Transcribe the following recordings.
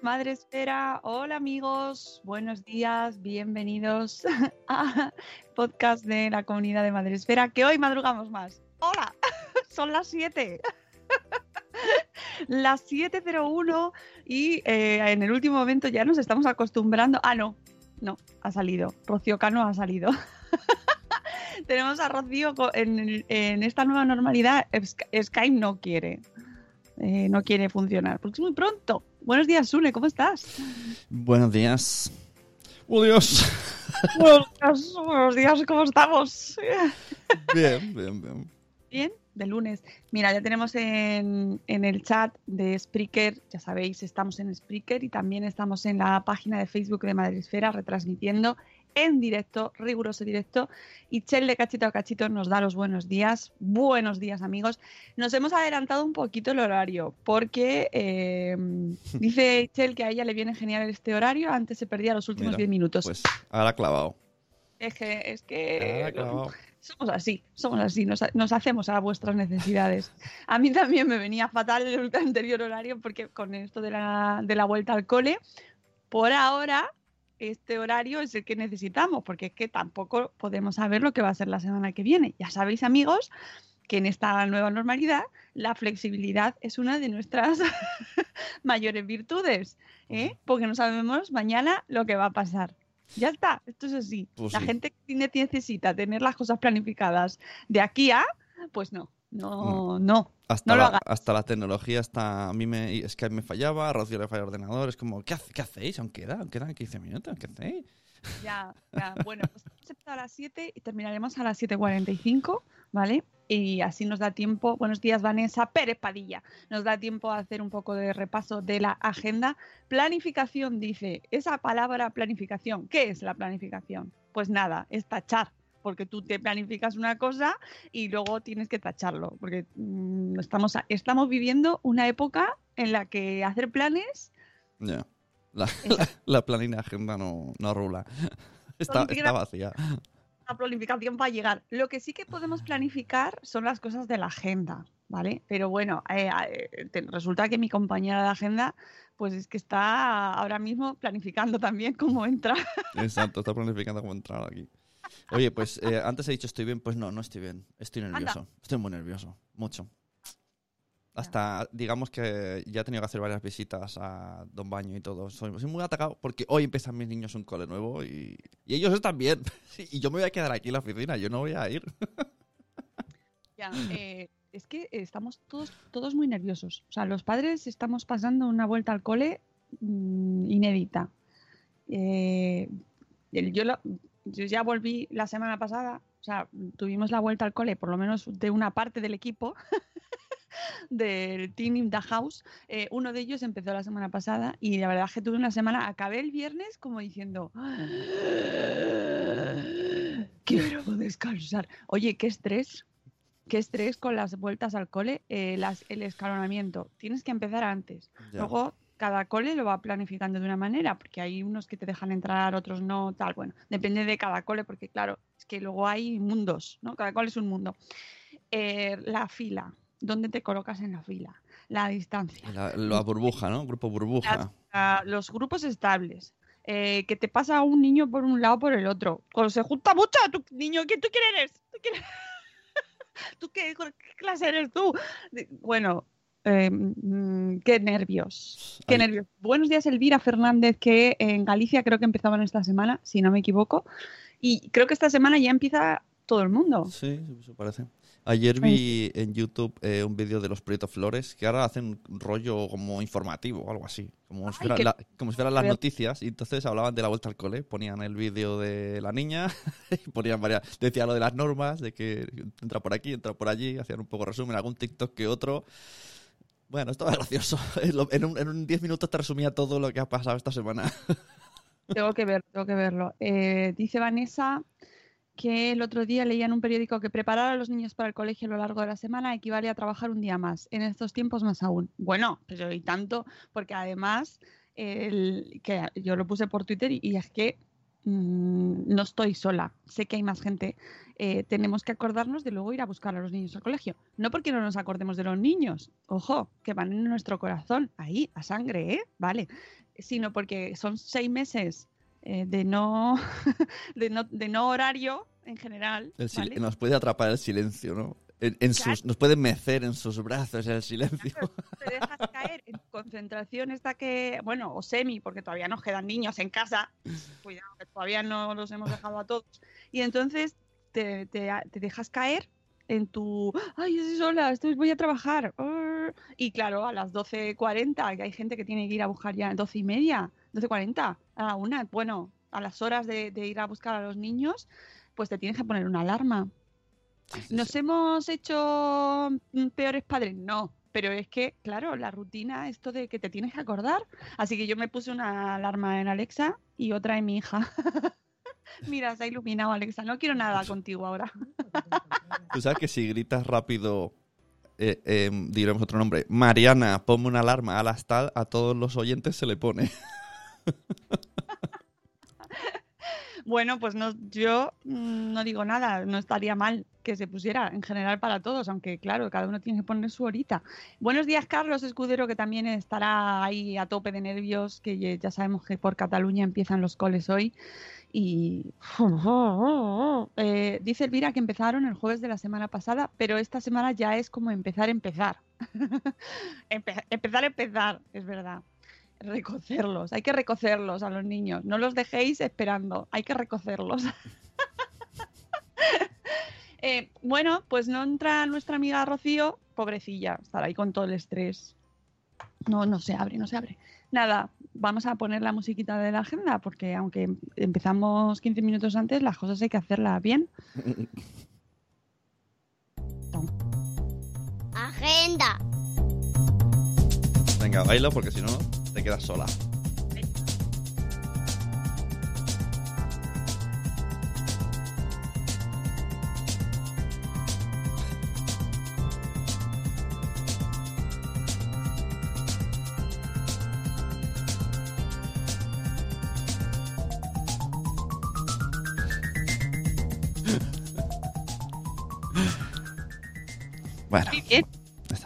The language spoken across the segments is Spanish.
Madre Esfera. Hola amigos, buenos días, bienvenidos a podcast de la comunidad de Madre Esfera, que hoy madrugamos más. Hola, son las 7. Las 7.01 y eh, en el último momento ya nos estamos acostumbrando. Ah, no, no, ha salido. Rocío Cano ha salido. Tenemos a Rocío en, esta nueva normalidad. Sky- Skype no quiere. Eh, no quiere funcionar porque es muy pronto. Buenos días, Sune, ¿cómo estás? Buenos días. ¡Oh, Dios! buenos, días, buenos días, ¿cómo estamos? Bien, bien, bien. Bien, de lunes. Mira, ya tenemos en, en el chat de Spreaker, ya sabéis, estamos en Spreaker y también estamos en la página de Facebook de Madresfera retransmitiendo en directo, riguroso directo. Y Chel de cachito a cachito nos da los buenos días. Buenos días, amigos. Nos hemos adelantado un poquito el horario porque eh, dice Chel que a ella le viene genial este horario. Antes se perdía los últimos Mira, 10 minutos. Pues ahora clavado. es que, es que clavado. somos así, somos así, nos, nos hacemos a vuestras necesidades. A mí también me venía fatal el anterior horario porque con esto de la, de la vuelta al cole, por ahora este horario es el que necesitamos porque es que tampoco podemos saber lo que va a ser la semana que viene. Ya sabéis amigos que en esta nueva normalidad la flexibilidad es una de nuestras mayores virtudes, ¿eh? porque no sabemos mañana lo que va a pasar. Ya está, esto es así. Pues la sí. gente que necesita tener las cosas planificadas de aquí a, pues no, no, no. Hasta, No la, hasta la tecnología, hasta a mí me, Skype me fallaba, a Rocío le falla el ordenador. Es como, ¿qué, hace- qué hacéis? Aún queda, aún quedan 15 minutos. ¿Qué hacéis? Ya, ya. Bueno, pues hemos empezado a las 7 y terminaremos a las 7.45, ¿vale? Y así nos da tiempo. Buenos días, Vanessa Pérez Padilla. Nos da tiempo a hacer un poco de repaso de la agenda. Planificación, dice. Esa palabra planificación, ¿qué es la planificación? Pues nada, es tachar. Porque tú te planificas una cosa y luego tienes que tacharlo. Porque mm, estamos, estamos viviendo una época en la que hacer planes Ya. La, la, la planilla agenda no, no rula. Está, está vacía. la planificación para llegar. Lo que sí que podemos planificar son las cosas de la agenda, ¿vale? Pero bueno, eh, eh, resulta que mi compañera de agenda, pues es que está ahora mismo planificando también cómo entra. Exacto, está planificando cómo entrar aquí. Oye, pues eh, antes he dicho estoy bien, pues no, no estoy bien. Estoy nervioso. Estoy muy nervioso, mucho. Hasta, digamos que ya he tenido que hacer varias visitas a Don Baño y todo. Soy, soy muy atacado porque hoy empiezan mis niños un cole nuevo y, y ellos están bien. Y yo me voy a quedar aquí en la oficina, yo no voy a ir. Ya, eh, es que estamos todos, todos muy nerviosos. O sea, los padres estamos pasando una vuelta al cole mm, inédita. Eh, el- yo, lo- yo ya volví la semana pasada, o sea, tuvimos la vuelta al cole, por lo menos de una parte del equipo del Team in the House. Eh, uno de ellos empezó la semana pasada y la verdad es que tuve una semana, acabé el viernes como diciendo, quiero descansar. Oye, qué estrés, qué estrés con las vueltas al cole, eh, las- el escalonamiento. Tienes que empezar antes. Ya. Luego cada cole lo va planificando de una manera, porque hay unos que te dejan entrar, otros no, tal. Bueno, depende de cada cole, porque claro, es que luego hay mundos, ¿no? Cada cole es un mundo. Eh, la fila, ¿dónde te colocas en la fila? La distancia. La, la burbuja, ¿no? Grupo burbuja. La- los grupos estables. eh, que te pasa un niño por un lado por el otro. Cuando se junta mucho, tu niño, ¿qué tú quién eres? ¿Tú, quién eres? ¿Tú qué, qué clase eres tú? Bueno, eh, mm, qué nervios. Qué Ay. nervios. Buenos días, Elvira Fernández, que en Galicia creo que empezaban esta semana, si no me equivoco. Y creo que esta semana ya empieza todo el mundo. Sí, eso parece. Ayer vi en YouTube eh, un vídeo de los Proyectos Flores que ahora hacen un rollo como informativo o algo así. Como si, la- fueran las noticias. Y entonces hablaban de la vuelta al cole. Ponían el vídeo de la niña y ponían varias. Decía lo de las normas, de que entra por aquí, entra por allí. Hacían un poco resumen, algún TikTok que otro. Bueno, estaba gracioso. En un, en un 10 minutos te resumía todo lo que ha pasado esta semana. Tengo que ver, tengo que verlo. Eh, dice Vanessa que el otro día leía en un periódico que preparar a los niños para el colegio a lo largo de la semana equivale a trabajar un día más. En estos tiempos más aún. Bueno, pero y tanto, porque además el, que yo lo puse por Twitter y es que mm, no estoy sola. Sé que hay más gente. Eh, tenemos que acordarnos de luego ir a buscar a los niños al colegio. No porque no nos acordemos de los niños, ojo, que van en nuestro corazón, ahí, a sangre, ¿eh? Vale. Sino porque son seis meses eh, de, no, de, no, de no horario en general. Nos puede atrapar el silencio, ¿no? En, en sus, nos puede mecer en sus brazos el silencio. te dejas caer en concentración esta que, bueno, o semi, porque todavía nos quedan niños en casa, cuidado, que todavía no los hemos dejado a todos, y entonces te, te- te dejas caer en tu, ay, estoy sola, estoy, voy a trabajar, arr". y claro, a las 12.40, que hay gente que tiene que ir a buscar ya, 12 y media, 12.40, a la una, bueno, a las horas de, de ir a buscar a los niños, pues te tienes que poner una alarma. Sí, ¿Nos sí. hemos hecho mm, peores padres? No, pero es que, claro, la rutina, esto de que te tienes que acordar. Así que yo me puse una alarma en Alexa y otra en mi hija. Mira, se ha iluminado Alexa. No quiero nada contigo ahora. Tú sabes que si gritas rápido, eh, eh, diremos otro nombre. Mariana, ponme una alarma a las tal, a todos los oyentes se le pone. Bueno, pues no, yo mm, no digo nada, no estaría mal que se pusiera en general para todos, aunque claro, cada uno tiene que poner su horita. Buenos días, Carlos Escudero, que también estará ahí a tope de nervios, que ya- sabemos que por Cataluña empiezan los coles hoy. Y eh, dice Elvira que empezaron el jueves de la semana pasada, pero esta semana ya es como empezar, empezar. Empe- empezar, empezar, es verdad. Recocerlos, hay que recocerlos a los niños. No los dejéis esperando, hay que recocerlos. Eh, bueno, pues no entra nuestra amiga Rocío, pobrecilla, estará ahí con todo el estrés. No, no se abre, no se abre. Nada, vamos a poner la musiquita de la agenda, porque aunque empezamos 15 minutos antes, las cosas hay que hacerlas bien. Agenda. Venga, baila porque si no te quedas sola.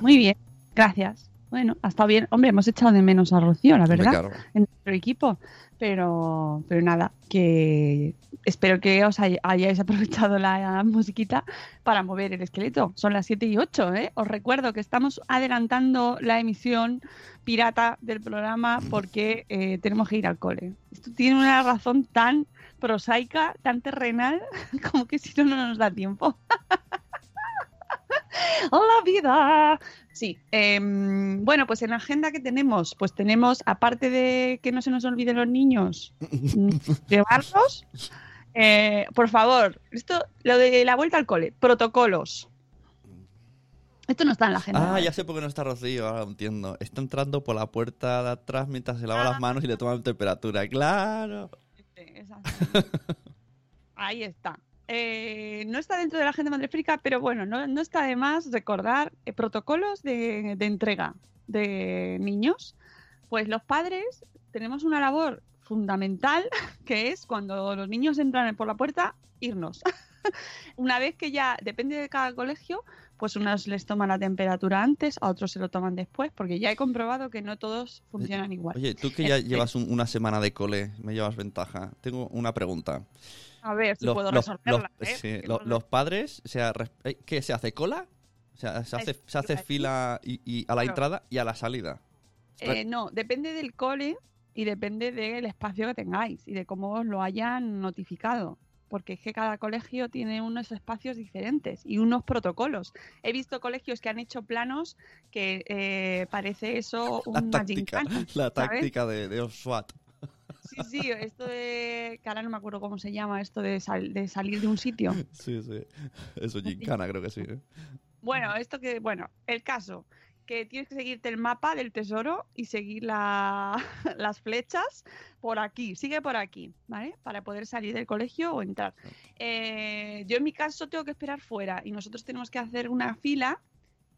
Muy bien, gracias. Bueno, ha estado bien. Hombre, hemos echado de menos a Rocío, la verdad. claro. en nuestro equipo. Pero, pero nada, que espero que os hay- hayáis aprovechado la musiquita para mover el esqueleto. Son las 7 y 8, ¿eh? Os recuerdo que estamos adelantando la emisión pirata del programa porque eh, tenemos que ir al cole. Esto tiene una razón tan prosaica, tan terrenal, como que si no, no nos da tiempo. ¡La vida! Sí, em, bueno, pues en la agenda que tenemos, pues tenemos, aparte de que no se nos olviden los niños, llevarlos, eh, por favor, esto, lo de la vuelta al cole, protocolos. Esto no está en la agenda. Ah, ya sé por qué no está Rocío, ahora lo entiendo. Está entrando por la puerta de atrás mientras se lava Ah. las manos y le toman temperatura. ¡Claro! Ahí está. Eh, no está dentro de la agenda madrefrica, pero bueno, no, no está de más recordar eh, protocolos de, de entrega de niños Pues los padres tenemos una labor fundamental que es cuando los niños entran por la puerta, irnos. una vez que ya, depende de cada colegio, pues unos les toman la temperatura antes, a otros se lo toman después, porque ya he comprobado que no todos funcionan igual. Oye, tú que ya llevas un- una semana de cole, me llevas ventaja. Tengo una pregunta. A ver si Los- puedo los- resolverla. los- ¿eh? sí, no- los padres, o sea, eh, ¿qué se hace? ¿Cola? O sea, se hace, se hace sí. fila y, y a la entrada y a la salida. Eh, no, depende del cole y depende del espacio que tengáis y de cómo os lo hayan notificado. Porque es que cada colegio tiene unos espacios diferentes y unos protocolos. He visto colegios que han hecho planos que eh, parece eso La una táctica, gincana. la táctica de, de SWAT. Sí, sí, esto de. que ahora no me acuerdo cómo se llama, esto de, sal- de salir de un sitio. Sí, sí. Eso, gincana, creo que sí. ¿eh? Bueno, esto que. Bueno, el caso. Que tienes que seguirte el mapa del tesoro y seguir la- las flechas por aquí. Sigue por aquí, ¿vale? Para poder salir del colegio o entrar. Eh, yo en mi caso tengo que esperar fuera y nosotros tenemos que hacer una fila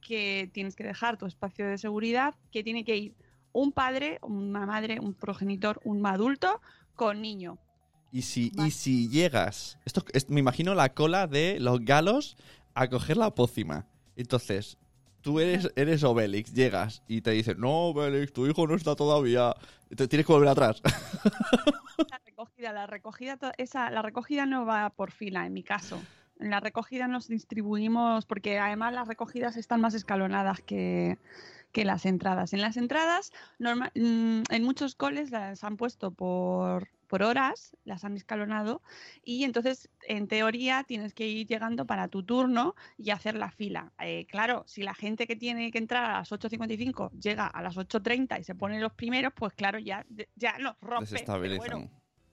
que tienes que dejar tu espacio de seguridad, que tiene que ir un padre, una madre, un progenitor, un adulto con niño. Y si, y si llegas, esto es- me imagino la cola de los galos a coger la pócima. Entonces, tú eres, eres Obelix, llegas y te dicen, no, Obelix, tu hijo no está todavía. Entonces tienes que volver atrás. La recogida, la recogida, esa, la recogida no va por fila, en mi caso. En la recogida nos distribuimos, porque además las recogidas están más escalonadas que, que las entradas. En las entradas, norma- mm, en muchos coles las han puesto por, por horas, las han escalonado, y entonces, en teoría, tienes que ir llegando para tu turno y hacer la fila. Eh, claro, si la gente que tiene que entrar a las 8.55 llega a las 8.30 y se pone los primeros, pues claro, ya, ya nos rompe. pero bueno,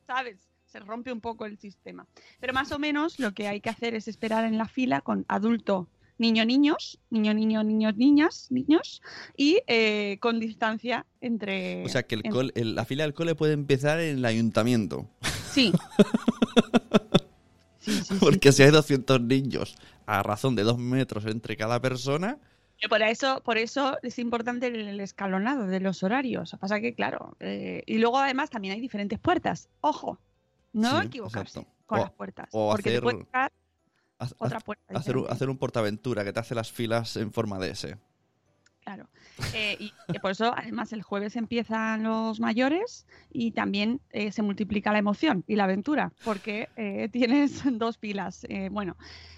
¿sabes? Se rompe un poco el sistema. Pero más o menos lo que hay que hacer es esperar en la fila con adulto, niño, niños, niño, niño, niños, niñas, niños, y eh, con distancia entre... O sea que el en- col- el- la fila del cole puede empezar en el ayuntamiento. Sí. Sí, sí, sí. Porque si hay 200 niños a razón de dos metros entre cada persona, Por eso, por eso es importante el, escalonado de los horarios. Pasa que, claro, eh, y luego además también hay diferentes puertas. Ojo, no Sí, equivocarse exacto. con O- las puertas. o porque te hacer- puede tocar haz- otra haz- puerta. hacer, un, hacer un portaventura que te hace las filas en forma de S. Claro. Eh, y, por eso, además, el jueves empiezan los mayores y también eh, se multiplica la emoción y la aventura, porque eh, tienes dos pilas. Bueno,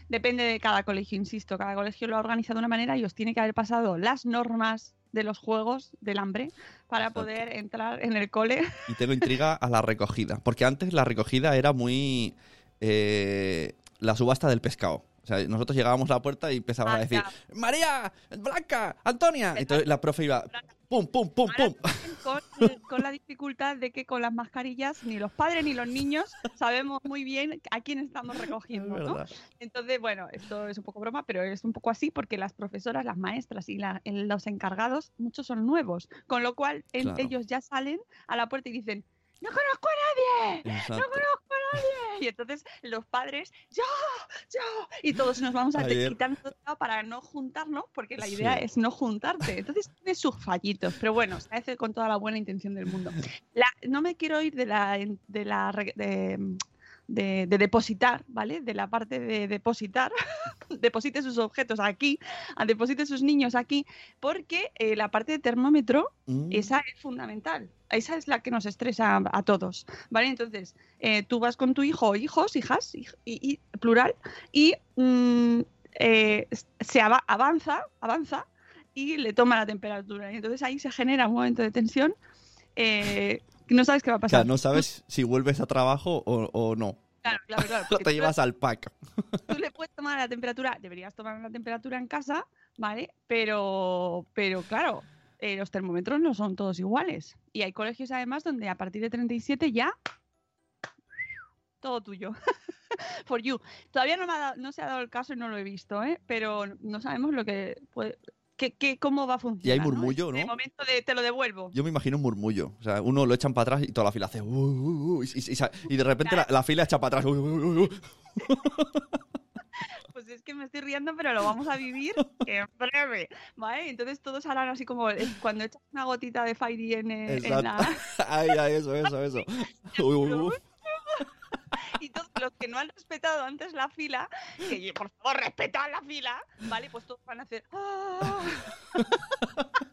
depende de cada colegio, insisto, cada colegio lo ha organizado de una manera y os tiene que haber pasado las normas de los juegos del hambre para Exacto. poder entrar en el cole. Y tengo intriga a la recogida. Porque antes la recogida era muy. eh, la subasta del pescado. O sea, nosotros llegábamos a la puerta y empezábamos a decir. María, Blanca, Antonia. Entonces la profe iba: pum, pum, pum, Ahora pum. con, con la dificultad de que con las mascarillas ni los padres ni los niños sabemos muy bien a quién estamos Es recogiendo, ¿no? Entonces, bueno, esto es un poco broma, pero es un poco así porque las profesoras, las maestras y la- los encargados, muchos son nuevos, con lo cual Claro. ellos ya salen a la puerta y dicen, no conozco a nadie, no conozco. Y entonces los padres, yo, yo, y todos nos vamos a todo para no juntarnos, porque la idea Sí. es no juntarte. Entonces tiene sus fallitos, pero bueno, se hace con toda la buena intención del mundo. La- no me quiero ir de la, de la de- de, de depositar, ¿vale? De la parte de depositar, deposite sus objetos aquí, a- deposite sus niños aquí, porque eh, la parte de termómetro, Mm. esa es fundamental. Esa es la que nos estresa a, a todos, ¿vale? Entonces, eh, tú vas con tu hijo hijos, hijas, hij- y, y- plural, y mm, eh, se ava- avanza, avanza y le toma la temperatura. Y entonces ahí se genera un momento de tensión que no sabes qué va a O sea, pasar. no sabes si vuelves a trabajo o, o no. Claro, claro, claro. Te llevas al pack. tú le puedes tomar la temperatura, deberías tomar la temperatura en casa, ¿vale? Pero, pero claro, eh, los termómetros no son todos iguales. Y hay colegios además donde a partir de 37 ya todo tuyo. For you. Todavía no, me ha dado- no se ha dado el caso y no lo he visto, ¿eh? Pero no sabemos lo que puede, que, que- cómo va a funcionar. murmullo, En el ¿no? momento de te lo devuelvo. Yo me imagino un murmullo. O sea, uno lo echan para atrás y toda la fila hace. "Uh, uh, uh", y, y- y y de repente la, la fila echa para atrás. "Uh, uh, uh, uh". Pues es que me estoy riendo, pero lo vamos a vivir en breve, ¿vale? Entonces todos harán así como cuando echas una gotita de Fairy en, en la... Ay, ay, eso, eso, eso. Uy, uy, uy. Y todos los que no han respetado antes la fila, que por favor respetad la fila, ¿vale? Pues todos van a hacer... "Ah".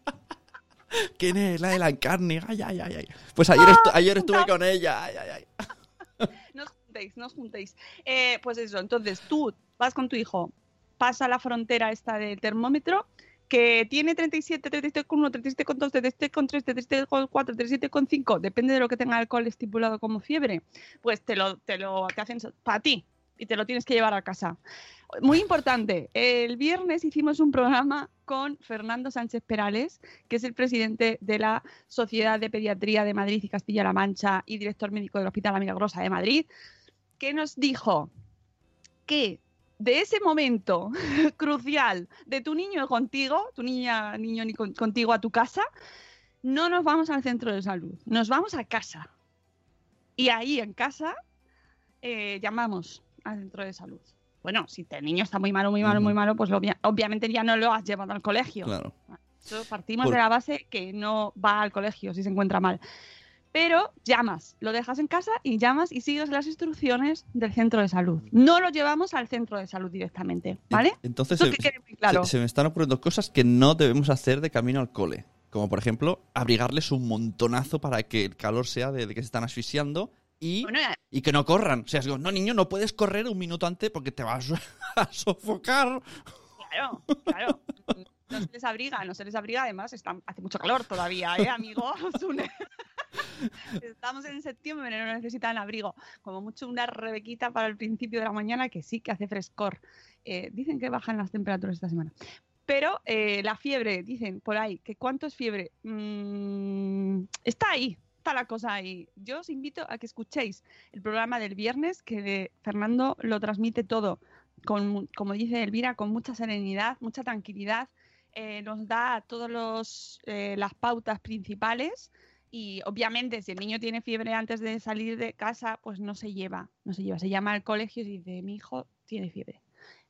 ¿Quién es? La de la encarne. Ay, ay, ay, ay. Pues ayer, estu- ayer estuve con ella. Ay, ay, ay. No os juntéis, no os juntéis. Eh, pues eso, entonces tú vas con tu hijo, pasa la frontera esta del termómetro, que tiene 37, 37,1, 37,2, 37,3, 37,4, 37,5, depende de lo que tenga alcohol estipulado como fiebre, pues te lo, te lo te hacen para ti y te lo tienes que llevar a casa. Muy importante, el viernes hicimos un programa con Fernando Sánchez Perales, que es el presidente de la Sociedad de Pediatría de Madrid y Castilla-La Mancha y director médico del Hospital Amiga Grosa de Madrid, que nos dijo que de ese momento crucial de tu niño contigo, tu niña, niño ni con- contigo a tu casa, no nos vamos al centro de salud, nos vamos a casa. Y ahí en casa eh, llamamos al centro de salud. Bueno, si el niño está muy malo, muy malo, muy malo, pues lo obviamente ya no lo has llevado al colegio. Claro. Partimos Por- de la base que no va al colegio si se encuentra mal. Pero llamas, lo dejas en casa y llamas y sigues las instrucciones del centro de salud. No lo llevamos al centro de salud directamente, ¿vale? En- Entonces se, que quede muy claro. se- se me están ocurriendo cosas que no debemos hacer de camino al cole. Como por ejemplo, abrigarles un montonazo para que el calor sea de, de que se están asfixiando y, Bueno, y que no corran. O sea, digo, no, niño, no puedes correr un minuto antes porque te vas a sofocar. claro, claro. No se les abriga, no se les abriga. Además, está- hace mucho calor todavía, ¿eh, amigo? Estamos en septiembre, no necesitan abrigo. Como mucho una rebequita para el principio de la mañana, que sí que hace frescor. Eh, dicen que bajan las temperaturas esta semana. Pero eh, la fiebre, dicen por ahí, que cuánto es fiebre. Mm, está ahí, está la cosa ahí. Yo os invito a que escuchéis el programa del viernes, que Fernando lo transmite todo, con, como dice Elvira, con mucha serenidad, mucha tranquilidad. Eh, nos da todas las pautas principales y obviamente si el niño tiene fiebre antes de salir de casa, pues no se lleva, no se lleva, se llama al colegio y dice, mi hijo tiene fiebre.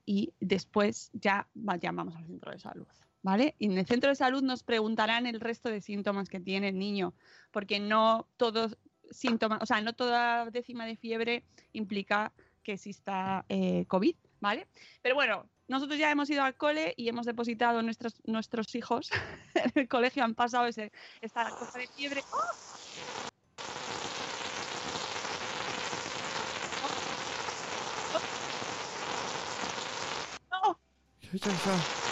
Y después ya llamamos al centro de salud, ¿vale? Y en el centro de salud nos preguntarán el resto de síntomas que tiene el niño, porque no todos síntomas, o sea, no toda décima de fiebre implica que exista eh, COVID, ¿vale? Pero bueno, nosotros ya hemos ido al cole y hemos depositado nuestros, nuestros hijos en el colegio, han pasado ese, esta cosa de fiebre. ¡Oh! ¡No! ¿Qué es eso?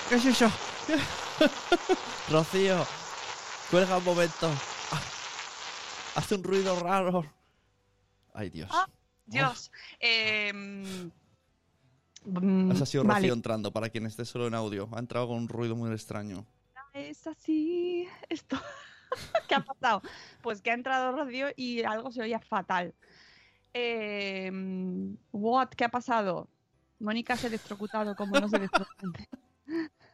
¿Qué es eso? Rocío, cuelga un momento. Hace un ruido raro. Ay, Dios. Ah, Dios. Eh, mm, Esa ha sido vale. Rocío entrando, para quien esté solo en audio. Ha entrado con un ruido muy extraño. Es así. Esto. ¿Qué ha pasado? Pues que ha entrado Rocío y algo se oía fatal. Eh, what? ¿Qué ha pasado? Mónica se ha electrocutado como no se electrocute.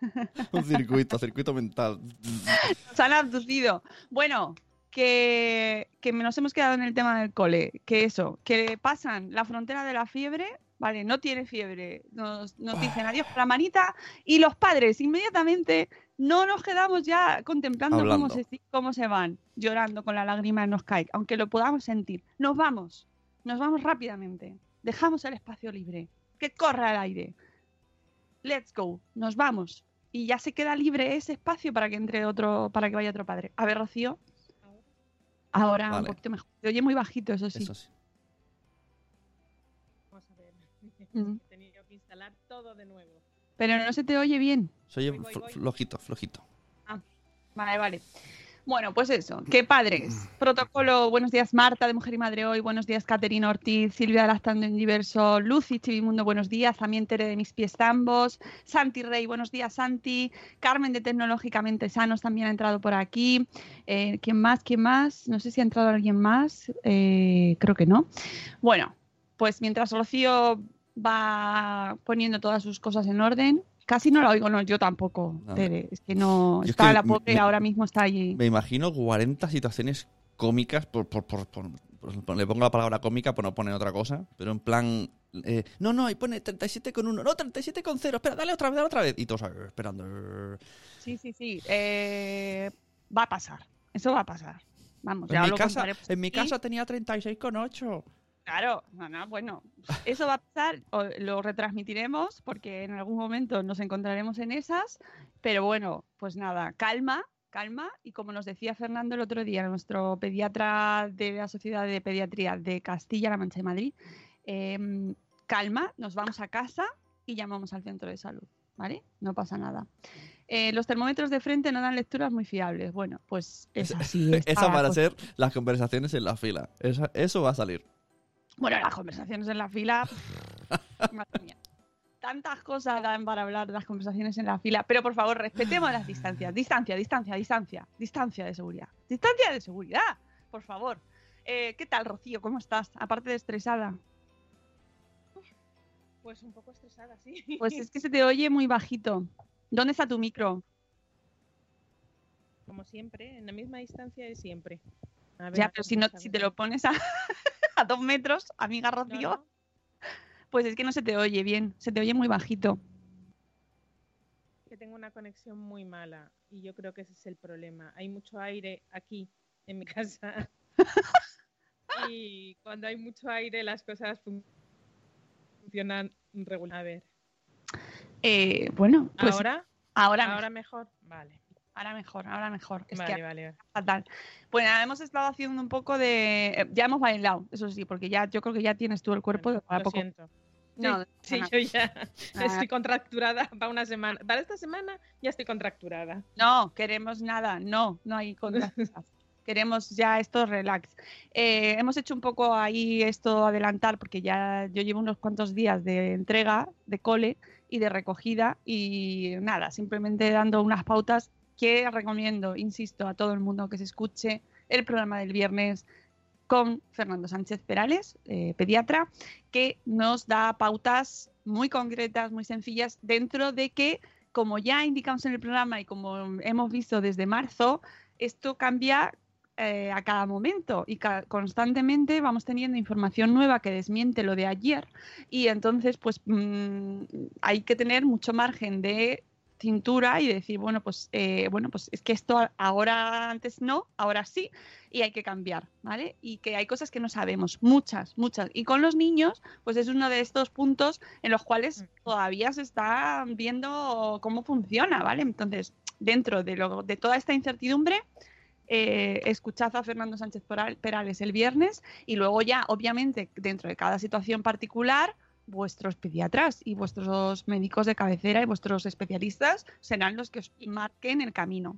Un circuito, circuito mental. Nos han abducido. Bueno, que, que nos hemos quedado en el tema del cole. Que eso, que pasan la frontera de la fiebre, vale, no tiene fiebre. Nos, nos dicen adiós con la manita y los padres inmediatamente no nos quedamos ya contemplando cómo se, cómo se van, llorando con la lágrima en nos cae, aunque lo podamos sentir. Nos vamos, nos vamos rápidamente. Dejamos el espacio libre, que corra el aire. Let's go, nos vamos. Y ya se queda libre ese espacio para que entre otro, para que vaya otro padre. A ver, Rocío. Ahora Vale. un poquito mejor. Se oye muy bajito, eso sí. Eso sí. Vamos a ver. Mm. He tenido que instalar todo de nuevo. Pero no se te oye bien. Se oye Voy, voy, voy. flojito, flojito. Vale, vale. Bueno, pues eso, qué padres. Protocolo, buenos días Marta de Mujer y Madre Hoy, buenos días Caterina Ortiz, Silvia de Lactando en Diverso, Lucy Chivimundo, buenos días, también Tere de Mis Pies Tambos, Santi Rey, buenos días Santi, Carmen de Tecnológicamente Sanos también ha entrado por aquí. Eh, ¿Quién más? ¿Quién más? No sé si ha entrado alguien más, eh, creo que no. Bueno, pues mientras Rocío va poniendo todas sus cosas en orden, casi no la oigo, no, yo tampoco, No. Tere, es que no, Yo es está que la pobre me- ahora mismo está allí. Me imagino 40 situaciones cómicas, por, por, por, por- le pongo la palabra cómica por no poner otra cosa, pero en plan, eh, no, no, ahí pone 37,1, no, 37,0, espera, dale otra vez, dale otra vez. Y todos esperando. Sí, sí, sí. eh, va a pasar. Eso va a pasar. Vamos, En ya mi, lo casa, en mi casa tenía 36,8. Claro, no, no, bueno, eso va a pasar, lo retransmitiremos porque en algún momento nos encontraremos en esas, pero bueno, pues nada, calma, calma y como nos decía Fernando el otro día, nuestro pediatra de la Sociedad de Pediatría de Castilla-La Mancha y Madrid, em, calma, nos vamos a casa y llamamos al centro de salud, ¿vale? No pasa nada. Eh, los termómetros de frente no dan lecturas muy fiables. Bueno, pues es así. Esas van a ser las conversaciones en la fila. Esa- eso va a salir. Bueno, las conversaciones en la fila. madre mía. Tantas cosas dan para hablar de las conversaciones en la fila. Pero por favor, respetemos las distancias. Distancia, distancia, distancia. Distancia de seguridad. Distancia de seguridad. Por favor. Eh, ¿Qué tal, Rocío? ¿Cómo estás? Aparte de estresada. Pues un poco estresada, sí. Pues es que se te oye muy bajito. ¿Dónde está tu micro? Como siempre, en la misma distancia de siempre. A ver, Ya, pero si, no, si te lo pones a, a dos metros, amiga Rocío, no, pues es que no se te oye bien. Se te oye muy bajito. que tengo una conexión muy mala y yo creo que ese es el problema. Hay mucho aire aquí en mi casa. y cuando hay mucho aire las cosas fun- funcionan regular. A ver, Eh, bueno, pues ahora, ahora, ahora mejor. Vale, ahora mejor, ahora mejor. Es vale, que vale. vale. fatal. Bueno, hemos estado haciendo un poco de. eh, Ya hemos bailado, eso sí, porque ya yo creo que ya tienes tú el cuerpo Bueno, de para lo poco. siento. No, Sí, no, yo ya Ah. estoy contracturada para una semana. Para esta semana ya estoy contracturada. no, queremos nada, no, no hay contracturas. Queremos ya esto relax. Eh, hemos hecho un poco ahí esto adelantar porque ya yo llevo unos cuantos días de entrega, de cole y de recogida y nada, simplemente dando unas pautas que recomiendo, insisto, a todo el mundo que se escuche el programa del viernes con Fernando Sánchez Perales, eh, pediatra, que nos da pautas muy concretas, muy sencillas, dentro de que, como ya indicamos en el programa y como hemos visto desde marzo, esto cambia eh, a cada momento y constantemente vamos teniendo información nueva que desmiente lo de ayer y entonces pues mm, hay que tener mucho margen de cintura y decir bueno pues eh, bueno pues es que esto ahora antes no ahora sí y hay que cambiar vale y que hay cosas que no sabemos muchas muchas. Y con los niños pues es uno de estos puntos en los cuales todavía se está viendo cómo funciona vale entonces dentro de lo de toda esta incertidumbre eh, escuchad a Fernando Sánchez Peral- Perales el viernes y luego ya, obviamente, dentro de cada situación particular, vuestros pediatras y vuestros médicos de cabecera y vuestros especialistas serán los que os marquen el camino.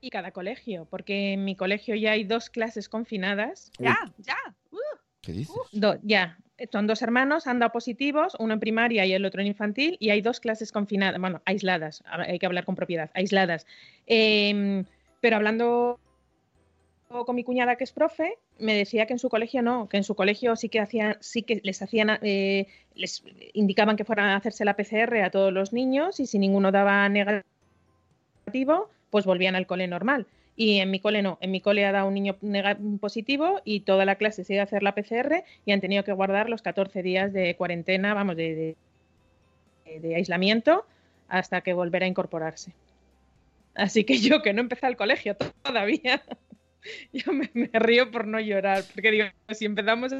Y cada colegio, porque en mi colegio ya hay dos clases confinadas. Ya, ya. Uh, ¿Qué dices? Do- ya, son dos hermanos, han dado positivos, uno en primaria y el otro en infantil, y hay dos clases confinadas, bueno, aisladas, hay que hablar con propiedad, aisladas. Em, pero hablando con mi cuñada que es profe, me decía que en su colegio no, que en su colegio sí que hacían, sí que les hacían, eh, les indicaban que fueran a hacerse la PCR a todos los niños y si ninguno daba negativo, pues volvían al cole normal. Y en mi cole no, en mi cole ha dado un niño positivo y toda la clase se iba a hacer la PCR y han tenido que guardar los 14 días de cuarentena, vamos, de, aislamiento hasta que volverá a incorporarse. Así que yo, que no empecé el colegio todavía, yo me, me río por no llorar, porque digo, si empezamos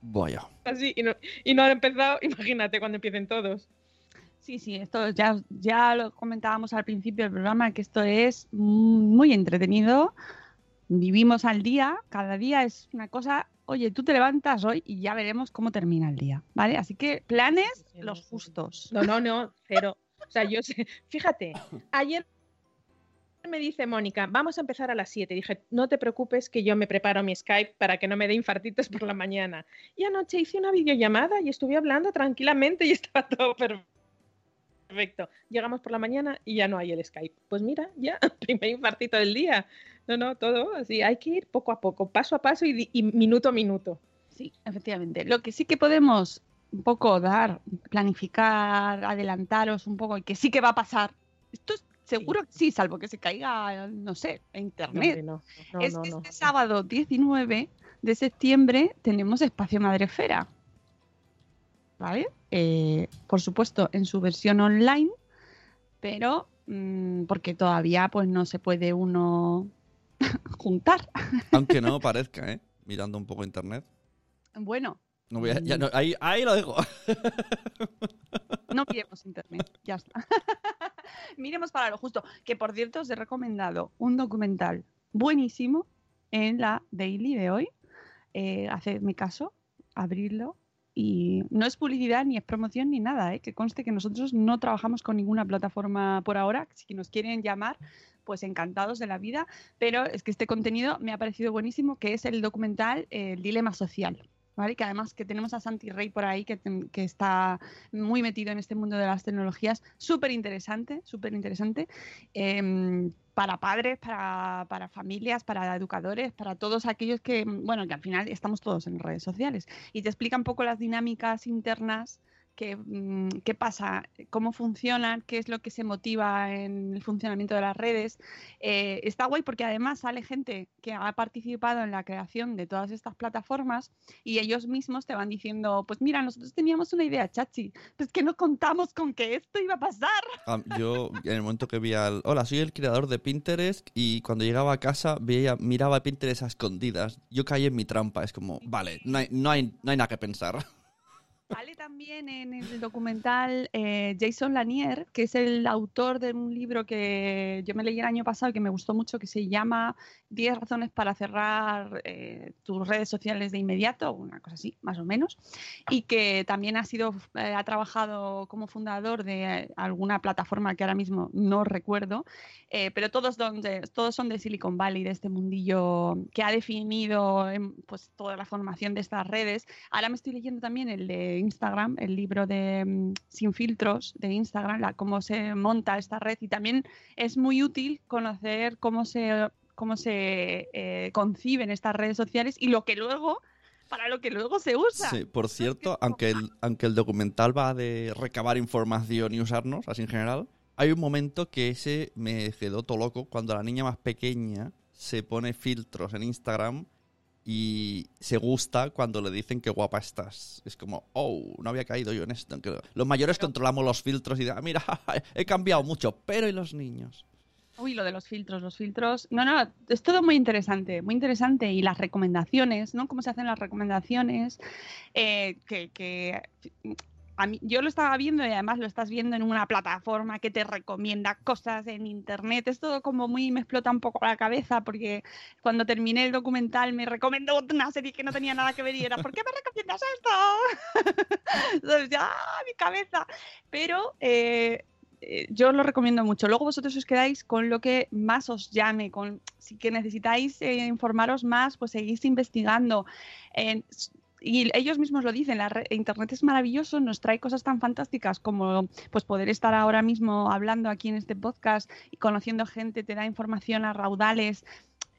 Vaya. así y no, y no han empezado, imagínate cuando empiecen todos. Sí, sí, esto ya, ya lo comentábamos al principio del programa, que esto es muy entretenido. Vivimos al día, cada día es una cosa, oye, tú te levantas hoy y ya veremos cómo termina el día, ¿vale? Así que planes Sí, sí, los justos. No, no, no, cero. O sea, yo sé, fíjate, ayer me dice Mónica, vamos a empezar a las 7. Dije, no te preocupes que yo me preparo mi Skype para que no me dé infartitos por la mañana. Y anoche hice una videollamada y estuve hablando tranquilamente y estaba todo perfecto. Llegamos por la mañana y ya no hay el Skype. Pues mira, ya, primer infartito del día. No, no, todo así. Hay que ir poco a poco, paso a paso y, minuto a minuto. Sí, efectivamente. Lo que sí que podemos un poco dar, planificar, adelantaros un poco y que sí que va a pasar. Esto es seguro que sí, salvo que se caiga, no sé, a internet. no, no, es no, que no. este sábado 19 de septiembre tenemos Espacio Madrefera. ¿vale? Eh, por supuesto, en su versión online, pero mm, porque todavía pues no se puede uno juntar. Aunque no parezca, ¿eh? Mirando un poco internet. Bueno. No voy a- ya no- ahí, ahí lo dejo. No miremos internet, ya está. Miremos para lo justo. Que por cierto, os he recomendado un documental buenísimo en la Daily de hoy. Eh, hacedme caso, abrirlo. Y no es publicidad, ni es promoción, ni nada. ¿eh? Que conste que nosotros no trabajamos con ninguna plataforma por ahora. Si nos quieren llamar, pues encantados de la vida. Pero es que este contenido me ha parecido buenísimo, que es el documental El Dilema Social. ¿Vale? Que además que tenemos a Santi Rey por ahí que, que está muy metido en este mundo de las tecnologías, súper interesante, súper interesante, em, para padres, para, para familias, para educadores, para todos aquellos que, bueno, que al final estamos todos en redes sociales y te explica un poco las dinámicas internas. Que, mm, qué pasa, cómo funcionan, qué es lo que se motiva en el funcionamiento de las redes. Eh, está guay porque además sale gente que ha participado en la creación de todas estas plataformas y ellos mismos te van diciendo, pues mira, nosotros teníamos una idea, chachi, pues que no contamos con que esto iba a pasar. Ah, Yo, en el momento que vi al. Hola, soy el creador de Pinterest. Y cuando llegaba a casa, veía, miraba Pinterest a escondidas. Yo caí en mi trampa. Es como, vale, no hay, no hay, no hay nada que pensar. Sale también en el documental eh, Jason Lanier, que es el autor de un libro que yo me leí el año pasado y que me gustó mucho, que se llama 10 razones para cerrar eh, tus redes sociales de inmediato, una cosa así, más o menos, y que también ha sido, eh, ha trabajado como fundador de alguna plataforma que ahora mismo no recuerdo, eh, pero todos, donde, todos son de Silicon Valley, de este mundillo que ha definido em, pues, toda la formación de estas redes. Ahora me estoy leyendo también el de Instagram, el libro de mm, Sin filtros de Instagram, la, cómo se monta esta red y también es muy útil conocer cómo se, cómo se eh, conciben estas redes sociales y lo que luego, para lo que luego se usa. Sí, por cierto, aunque el, aunque el documental va de recabar información y usarnos, así en general, hay un momento que ese me quedó todo loco cuando la niña más pequeña se pone filtros en Instagram y se gusta cuando le dicen que guapa estás. Es como, oh, no había caído yo en esto. Los mayores controlamos los filtros y de, "Ah, mira, he cambiado mucho, pero ¿y los niños? Uy, lo de los filtros, los filtros. No, no, es todo muy interesante, muy interesante. Y las recomendaciones, ¿no? Cómo se hacen las recomendaciones. eh, que, que yo lo estaba viendo y además lo estás viendo en una plataforma que te recomienda cosas en internet. Es todo como muy, me explota un poco la cabeza porque cuando terminé el documental me recomendó una serie que no tenía nada que ver y era, ¿por qué me recomiendas esto? Ya, ¡ah, mi cabeza. Pero eh, eh, yo lo recomiendo mucho. Luego vosotros os quedáis con lo que más os llame, con si que necesitáis eh, informaros más, pues seguís investigando. Y ellos mismos lo dicen, la Internet es maravilloso, nos trae cosas tan fantásticas como pues poder estar ahora mismo hablando aquí en este podcast y conociendo gente, te da información a raudales,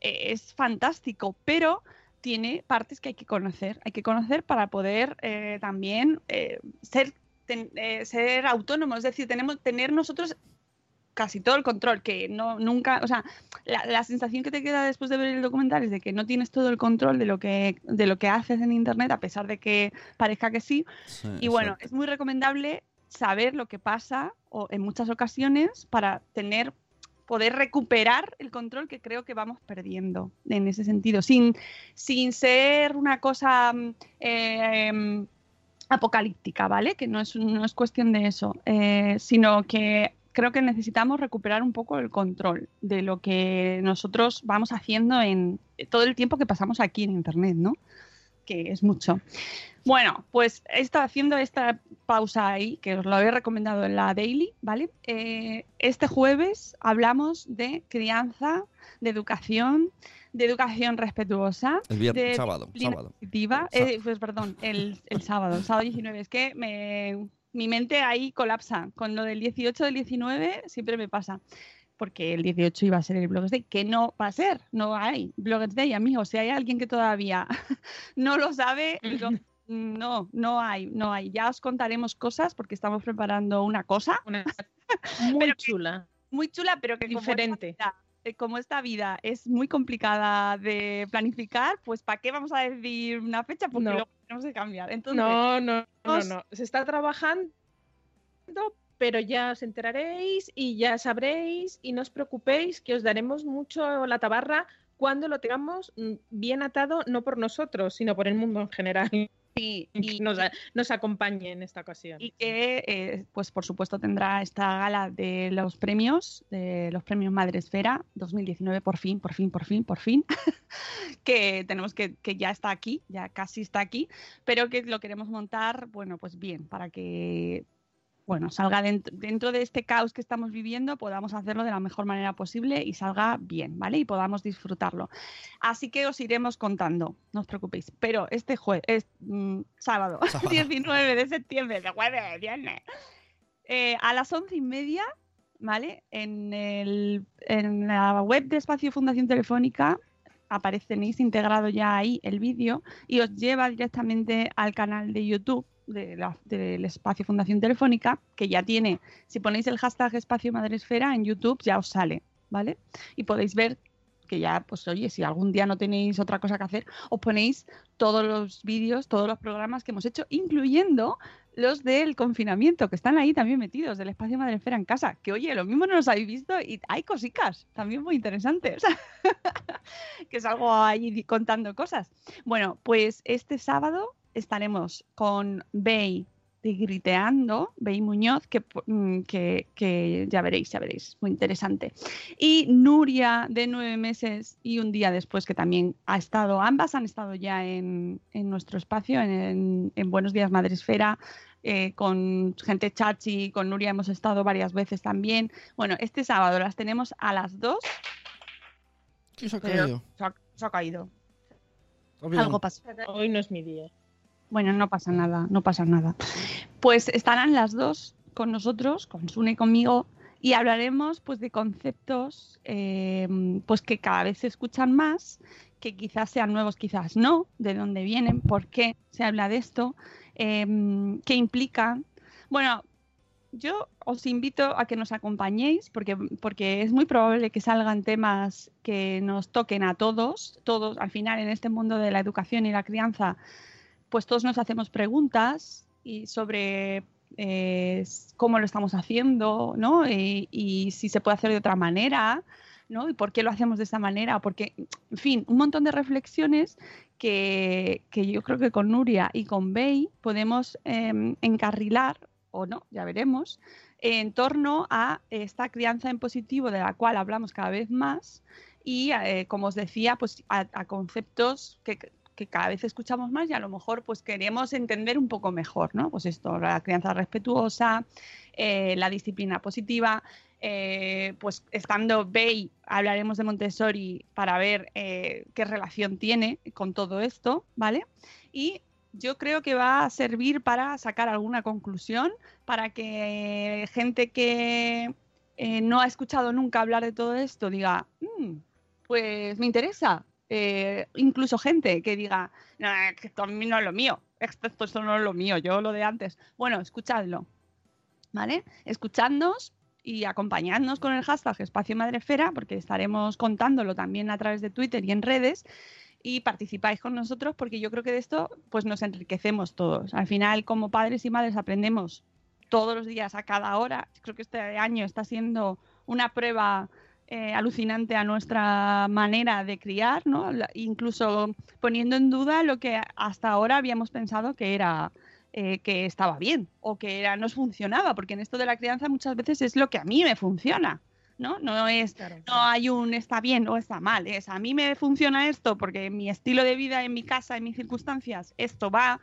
eh, es fantástico, pero tiene partes que hay que conocer, hay que conocer para poder eh, también eh, ser, ten- eh, ser autónomos, es decir, tenemos tener nosotros casi todo el control, que no nunca, o sea, la, la sensación que te queda después de ver el documental es de que no tienes todo el control de lo que de lo que haces en internet, a pesar de que parezca que sí. Sí, Y bueno, exacto. es muy recomendable saber lo que pasa o en muchas ocasiones para tener poder recuperar el control que creo que vamos perdiendo en ese sentido, sin, sin ser una cosa mm, eh, em, apocalíptica, ¿vale? Que no es, no es cuestión de eso, eh, sino que creo que necesitamos recuperar un poco el control de lo que nosotros vamos haciendo en todo el tiempo que pasamos aquí en Internet, ¿no? Que es mucho. Bueno, pues he estado haciendo esta pausa ahí, que os lo había recomendado en la Daily, ¿vale? Eh, este jueves hablamos de crianza, de educación, de educación respetuosa, El viernes, de sábado, sábado. Eh, pues perdón, el, el sábado, el sábado 19. Es que me- mi mente ahí colapsa. Con lo del 18 del 19 siempre me pasa. Porque el 18 iba a ser el Bloggers Day, que no va a ser, no hay Bloggers Day, amigos. Si hay alguien que todavía no lo sabe, no, no hay, no hay. Ya os contaremos cosas porque estamos preparando una cosa Una muy que- chula. muy chula, pero que como Diferente. eh, como esta vida es muy complicada de planificar, pues ¿para qué vamos a decir una fecha? Porque No. luego tenemos que cambiar. Entonces, No, no, no, no. Se está trabajando, pero ya os enteraréis y ya sabréis y no os preocupéis que os daremos mucho la tabarra cuando lo tengamos mm, bien atado, no por nosotros, sino por el mundo en general, sí, y, nos acompañe en esta ocasión. y que, eh, pues por supuesto, tendrá esta gala de los premios, de los premios Madre Esfera 2019, por fin, por fin, por fin, por fin, que tenemos que, que ya está aquí, ya casi está aquí, pero que lo queremos montar, bueno, pues bien, para que bueno, salga dentro, dentro de este caos que estamos viviendo, podamos hacerlo de la mejor manera posible y salga bien, ¿vale? Y podamos disfrutarlo. Así que os iremos contando, no os preocupéis. Pero este jueves, es mm, sábado, Sábado. 19 de septiembre, de jueves, viernes, eh, a las once y media, ¿vale? En, el, en la web de Espacio Fundación Telefónica aparece, tenéis integrado ya ahí el vídeo y os lleva directamente al canal de YouTube de la- del espacio Fundación Telefónica, que ya tiene, si ponéis el hashtag espacio Madresfera en YouTube ya os sale, ¿vale? Y podéis ver que ya, pues oye, si algún día no tenéis otra cosa que hacer, os ponéis todos los vídeos, todos los programas que hemos hecho, incluyendo los del confinamiento, que están ahí también metidos, del espacio Madresfera en casa, que oye, lo mismo no los habéis visto y hay cositas también muy interesantes, que salgo ahí contando cosas. Bueno, pues este sábado estaremos con Bey de Griteando, Bey Muñoz, que, mm, que, que ya veréis, ya veréis, muy interesante. Y Nuria de nueve meses y un día después, que también ha estado, ambas han estado ya en, en nuestro espacio, en, en- en Buenos Días Madresfera, eh, con gente chachi, con Nuria hemos estado varias veces también. Bueno, este sábado las tenemos a las dos. ¿Qué se ha caído? Se ha, se ha caído. Obvio. Algo pasó. Hoy no es mi día. Bueno, no pasa nada, no pasa nada. Pues estarán las dos con nosotros, con Sune y conmigo, y hablaremos pues de conceptos eh, pues que cada vez se escuchan más, que quizás sean nuevos, quizás no, de dónde vienen, por qué se habla de esto, eh, qué implican. Bueno, yo os invito a que nos acompañéis porque, porque es muy probable que salgan temas que nos toquen a todos, todos al final en este mundo de la educación y la crianza pues todos nos hacemos preguntas y sobre eh, cómo lo estamos haciendo, ¿no? Y, si se puede hacer de otra manera, ¿no? Y por qué lo hacemos de esa manera, porque, en fin, un montón de reflexiones que, que yo creo que con Nuria y con Bey podemos eh, encarrilar, o no, ya veremos, en torno a esta crianza en positivo de la cual hablamos cada vez más y, eh, como os decía, pues a conceptos que, que cada vez escuchamos más y a lo mejor pues queremos entender un poco mejor, ¿no? Pues esto, la crianza respetuosa, eh, la disciplina positiva, eh, pues estando Bey hablaremos de Montessori para ver eh, qué relación tiene con todo esto, ¿vale? Y yo creo que va a servir para sacar alguna conclusión, para que gente que no ha escuchado nunca hablar de todo esto diga, "Mm, pues me interesa, eh, incluso gente que diga, no, esto no es lo mío, esto, esto no es lo mío, yo lo de antes. Bueno, escuchadlo, ¿vale? Escuchadnos y acompañadnos con el hashtag Espacio Madrefera, porque estaremos contándolo también a través de Twitter y en redes. Y participáis con nosotros porque yo creo que de esto pues nos enriquecemos todos. Al final, como padres y madres, aprendemos todos los días, a cada hora. Creo que este año está siendo una prueba eh, alucinante a nuestra manera de criar, ¿no? Incluso poniendo en duda lo que hasta ahora habíamos pensado que era eh, que estaba bien o que era nos funcionaba, porque en esto de la crianza muchas veces es lo que a mí me funciona, ¿no? No es Claro, no hay un está bien o está mal, es a mí me funciona esto porque mi estilo de vida, en mi casa, en mis circunstancias, esto va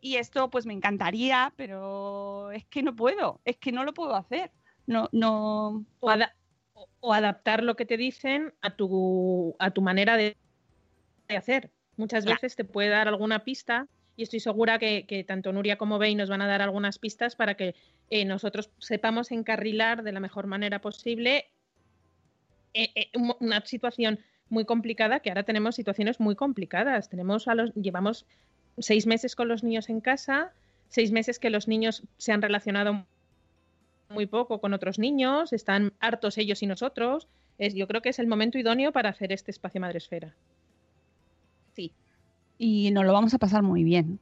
y esto pues me encantaría, pero es que no puedo, es que no lo puedo hacer. No, no, o, o- o adaptar lo que te dicen a tu, a tu manera de, de hacer. Muchas Claro. veces te puede dar alguna pista y estoy segura que, que tanto Nuria como Bey nos van a dar algunas pistas para que eh, nosotros sepamos encarrilar de la mejor manera posible eh, eh, un- una situación muy complicada, que ahora tenemos situaciones muy complicadas. Tenemos a los, llevamos seis meses con los niños en casa, seis meses que los niños se han relacionado muy poco con otros niños, están hartos ellos y nosotros. Es, yo creo que es el momento idóneo para hacer este espacio Madresfera. sí. Y nos lo vamos a pasar muy bien.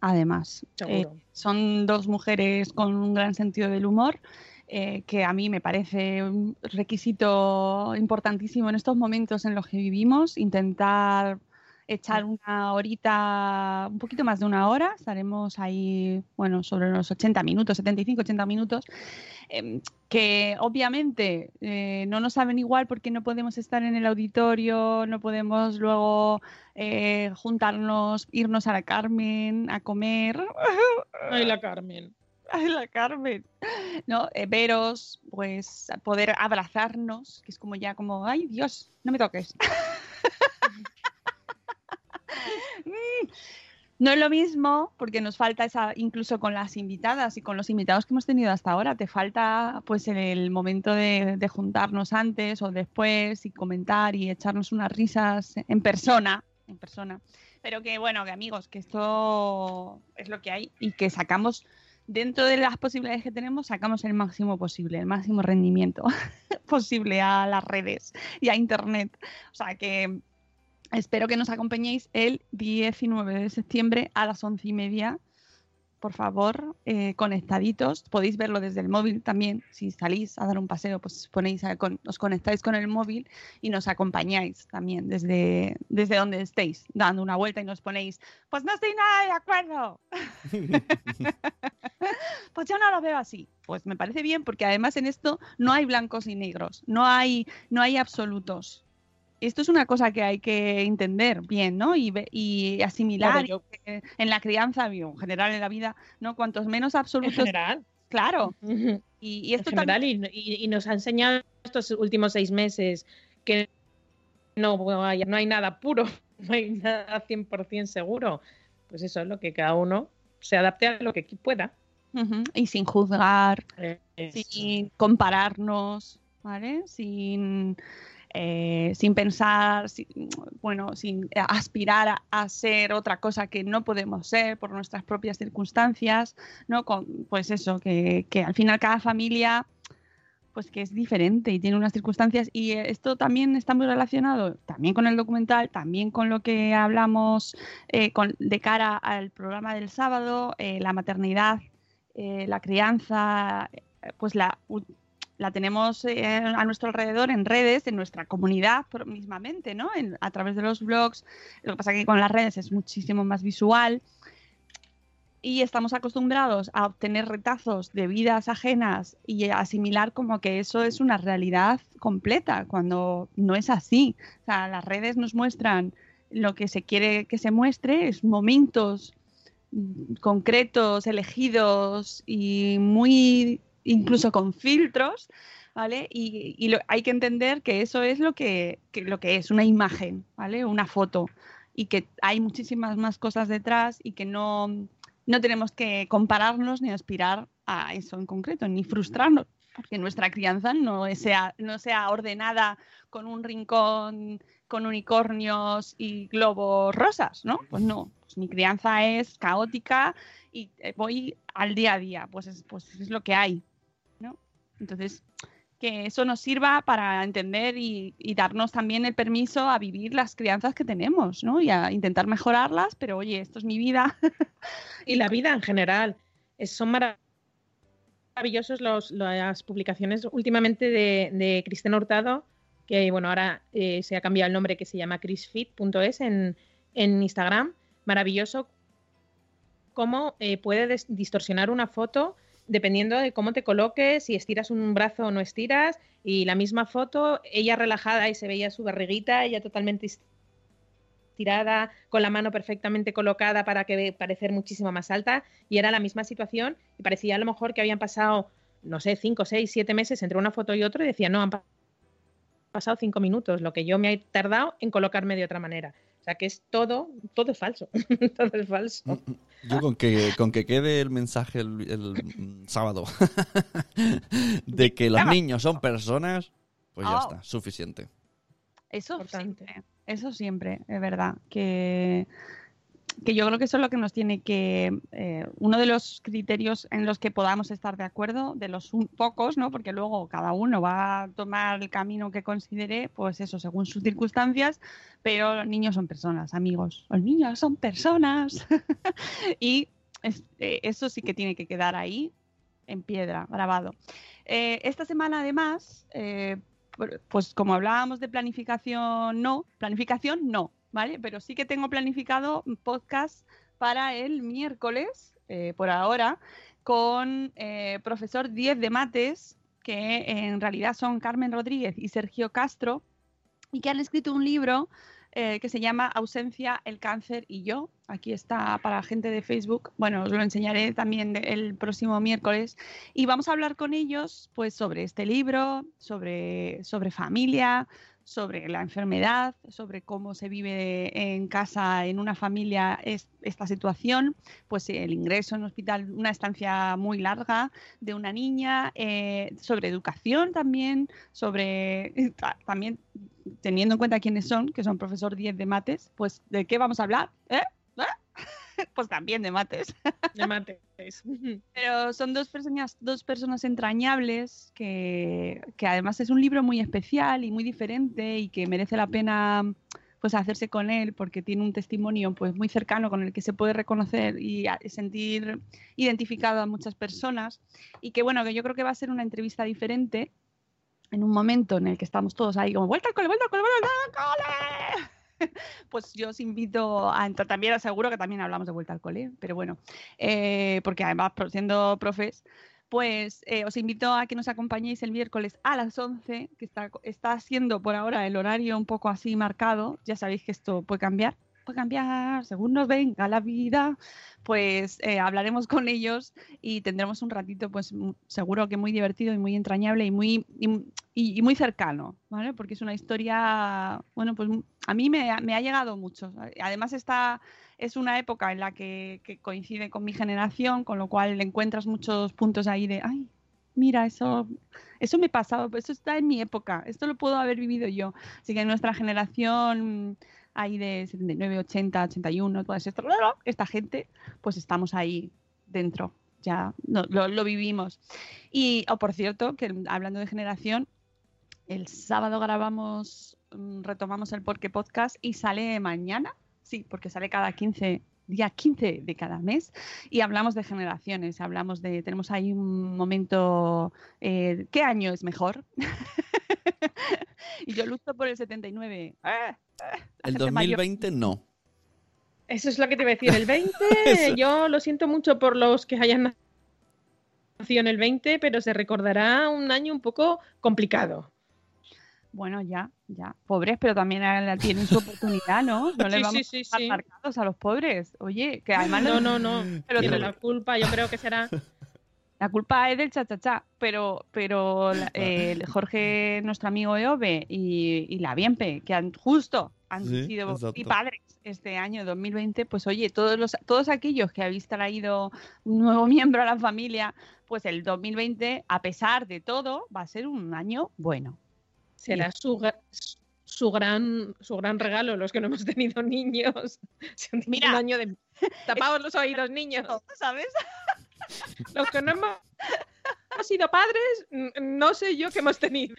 además. Eh, Seguro. son dos mujeres con un gran sentido del humor. eh, que a mí me parece un requisito importantísimo en estos momentos en los que vivimos, intentar echar una horita, un poquito más de una hora, estaremos ahí, bueno, sobre los 80 minutos, 75, 80 minutos, em, que obviamente eh, no nos saben igual porque no podemos estar en el auditorio, no podemos luego eh, juntarnos, irnos a la Carmen a comer. Ay, la Carmen. Ay, la Carmen. No, Eh, veros, pues poder abrazarnos, que es como ya como, ay Dios, no me toques. No es lo mismo porque nos falta esa, incluso con las invitadas y con los invitados que hemos tenido hasta ahora, te falta pues el, momento de, de juntarnos antes o después y comentar y echarnos unas risas en persona, en persona. Pero que bueno, que amigos, que esto es lo que hay y que sacamos dentro de las posibilidades que tenemos, sacamos el máximo posible, el máximo rendimiento posible a las redes y a internet. O sea que espero que nos acompañéis el 19 de septiembre a las once y media. Por favor, eh, conectaditos. Podéis verlo desde el móvil también. Si salís a dar un paseo, pues ponéis a- con- os conectáis con el móvil y nos acompañáis también desde, desde donde estéis, dando una vuelta y nos ponéis, pues no estoy nada de acuerdo. pues yo no lo veo así. Pues me parece bien porque además en esto no hay blancos y negros, no hay, no hay absolutos. Esto es una cosa que hay que entender bien, ¿no? Y, asimilar Claro, yo- y que en la crianza en general en la vida, ¿no? Cuantos menos En absolutos, general. claro. Y, en esto general, también, y, nos ha enseñado estos últimos seis meses que no hay, no hay nada puro, no hay nada 100% seguro. Pues eso es lo que cada uno se adapte a lo que pueda. Y sin juzgar, Eh, sin compararnos, ¿vale? Sin, eh, sin pensar, bueno, sin aspirar a, ser otra cosa que no podemos ser por nuestras propias circunstancias, ¿no? Con, pues eso, que, al final cada familia pues que es diferente y tiene unas circunstancias y esto también está muy relacionado también con el documental, también con lo que hablamos eh, de cara al programa del sábado, eh, la maternidad, la crianza, pues la, la tenemos eh, a nuestro alrededor en redes, en nuestra comunidad mismamente, ¿no? En- a través de los blogs. Lo que pasa que con las redes es muchísimo más visual y estamos acostumbrados a obtener retazos de vidas ajenas y asimilar como que eso es una realidad completa, cuando no es así. O sea, las redes nos muestran lo que se quiere que se muestre, es momentos concretos, elegidos y muy incluso con filtros, ¿vale? Y, y lo- hay que entender que eso es lo que, que lo que es, una imagen, ¿vale? Una foto. Y que hay muchísimas más cosas detrás y que no, no tenemos que compararnos ni aspirar a eso en concreto, ni frustrarnos, porque nuestra crianza no sea, no sea ordenada con un rincón con unicornios y globos rosas, ¿no? Pues no, pues mi crianza es caótica y eh, voy al día a día, pues es, pues es lo que hay. Entonces, que eso nos sirva para entender y, darnos también el permiso a vivir las crianzas que tenemos, ¿no? Y a intentar mejorarlas, pero oye, esto es mi vida. Y la vida en general. Es- son mara- maravillosos los, las publicaciones últimamente de, de Cristina Hurtado, que bueno, ahora eh, se ha cambiado el nombre que se llama chrisfit.es en, en Instagram. Maravilloso cómo eh, puede distorsionar una foto dependiendo de cómo te coloques, si estiras un brazo o no estiras, y la misma foto, ella relajada y se veía su barriguita, ella totalmente estirada, con la mano perfectamente colocada para que parecer muchísimo más alta, y era la misma situación, y parecía a lo mejor que habían pasado, no sé, cinco, seis, siete meses entre una foto y otra, y decía, no, han pa- pasado cinco minutos, lo que yo me he tardado en colocarme de otra manera. O sea que es todo, todo es falso, todo es falso. Yo con que, con que quede el mensaje el, el, mm, sábado de que los niños son personas, pues ya Oh. está, suficiente. Eso Importante. siempre, eso siempre, es verdad. Que, que yo creo que eso es lo que nos tiene que. eh, uno de los criterios en los que podamos estar de acuerdo, de los pocos, ¿no? Porque luego cada uno va a tomar el camino que considere, pues eso, según sus circunstancias, pero los niños son personas, amigos. Los niños son personas. y eh, eso sí que tiene que quedar ahí, en piedra, grabado. Eh, esta semana, además, pues como hablábamos de planificación, no, planificación no, ¿vale? Pero sí que tengo planificado podcast para el miércoles, eh, por ahora, con eh, profesor 10 de mates, que en realidad son Carmen Rodríguez y Sergio Castro, y que han escrito un libro eh, que se llama Ausencia, el cáncer y yo. Aquí está para gente de Facebook. Bueno, os lo enseñaré también el próximo miércoles. Y vamos a hablar con ellos pues, sobre este libro, sobre, sobre familia, sobre la enfermedad, sobre cómo se vive en casa, en una familia, es- esta situación, pues el ingreso en un hospital, una estancia muy larga de una niña, eh, sobre educación también, sobre ta- también teniendo en cuenta quiénes son, que son profesor 10 de mates, pues ¿de qué vamos a hablar? ¿Eh? ¿Eh? pues también de mates. De mates. Pero son dos personas, dos personas entrañables que, que además es un libro muy especial y muy diferente y que merece la pena pues hacerse con él porque tiene un testimonio pues muy cercano con el que se puede reconocer y sentir identificado a muchas personas y que bueno que yo creo que va a ser una entrevista diferente en un momento en el que estamos todos ahí como vuelta al cole, vuelta al cole, vuelta al cole. Pues yo os invito a entrar. También, seguro que también hablamos de vuelta al cole, pero bueno, eh, porque además siendo profes, pues eh, os invito a que nos acompañéis el miércoles a las 11, que está, está siendo por ahora el horario un poco así marcado, ya sabéis que esto puede cambiar, puede cambiar según nos venga la vida, pues eh, hablaremos con ellos y tendremos un ratito pues seguro que muy divertido y muy entrañable y muy, y, muy cercano, ¿vale? Porque es una historia, bueno, pues a mí me, ha- me ha llegado mucho. Además está es una época en la que, coincide con mi generación, con lo cual encuentras muchos puntos ahí de, ay, mira, eso, eso me pasaba, eso está en mi época, esto lo puedo haber vivido yo. Así que nuestra generación ahí de 79, 80, 81, toda esta, esta gente, pues estamos ahí dentro, ya lo, vivimos. Y, o por cierto, que hablando de generación, el sábado grabamos, mm, retomamos el Porque Podcast y sale mañana, sí, porque sale cada 15, día 15 de cada mes y hablamos de generaciones, hablamos de, tenemos ahí un momento, eh, ¿qué año es mejor? y yo lucho por el 79. ¡Ah! ¡Ah! El gente mayor. 2020 no. Eso es lo que te iba a decir. El 20, Eso. yo lo siento mucho por los que hayan nacido en el 20, pero se recordará un año un poco complicado. Bueno, ya, ya. Pobres, pero también tienen su oportunidad, ¿no? No Sí, vamos sí, sí, a marcados a los pobres. Oye, que además No, no, no. Pero Tiene la culpa, yo creo que será. La culpa es del cha-cha-cha, pero, pero la- el Jorge, nuestro amigo Eove y, y la Bienpe, que han justo han Sí, sido exacto. y padres este año 2020, pues oye, todos los todos aquellos que habéis traído un nuevo miembro a la familia, pues el 2020, a pesar de todo, va a ser un año bueno. Será su, su gran su gran regalo los que no hemos tenido niños. Mira. un año de los oídos, niños. ¿Sabes? Los que no hemos hemos sido padres, n- no sé yo qué hemos tenido.